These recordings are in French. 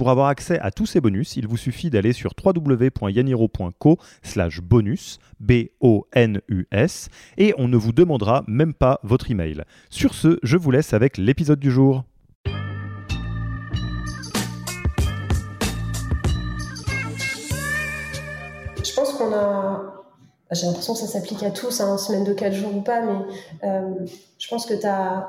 Pour avoir accès à tous ces bonus, il vous suffit d'aller sur www.yaniro.co slash bonus, B-O-N-U-S, et on ne vous demandera même pas votre email. Sur ce, je vous laisse avec l'épisode du jour. Je pense qu'on a j'ai l'impression que ça s'applique à tous, hein, semaine de 4 jours ou pas, mais euh, je pense que tu as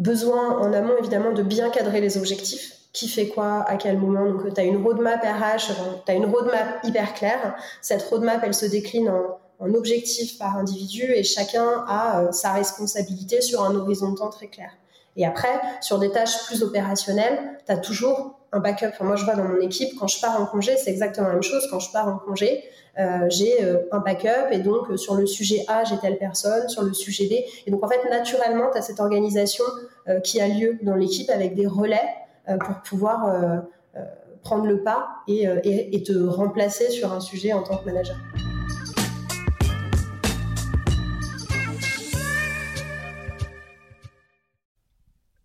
besoin en amont évidemment de bien cadrer les objectifs qui fait quoi, à quel moment. Donc, tu as une roadmap RH, tu as une roadmap hyper claire. Cette roadmap, elle se décline en, en objectifs par individu et chacun a euh, sa responsabilité sur un horizon de temps très clair. Et après, sur des tâches plus opérationnelles, tu as toujours un backup. moi, je vois dans mon équipe, quand je pars en congé, c'est exactement la même chose. Quand je pars en congé, euh, j'ai euh, un backup et donc sur le sujet A, j'ai telle personne, sur le sujet B. Et donc, en fait, naturellement, tu as cette organisation qui a lieu dans l'équipe avec des relais euh, pour pouvoir euh, euh, prendre le pas et te remplacer sur un sujet en tant que manager.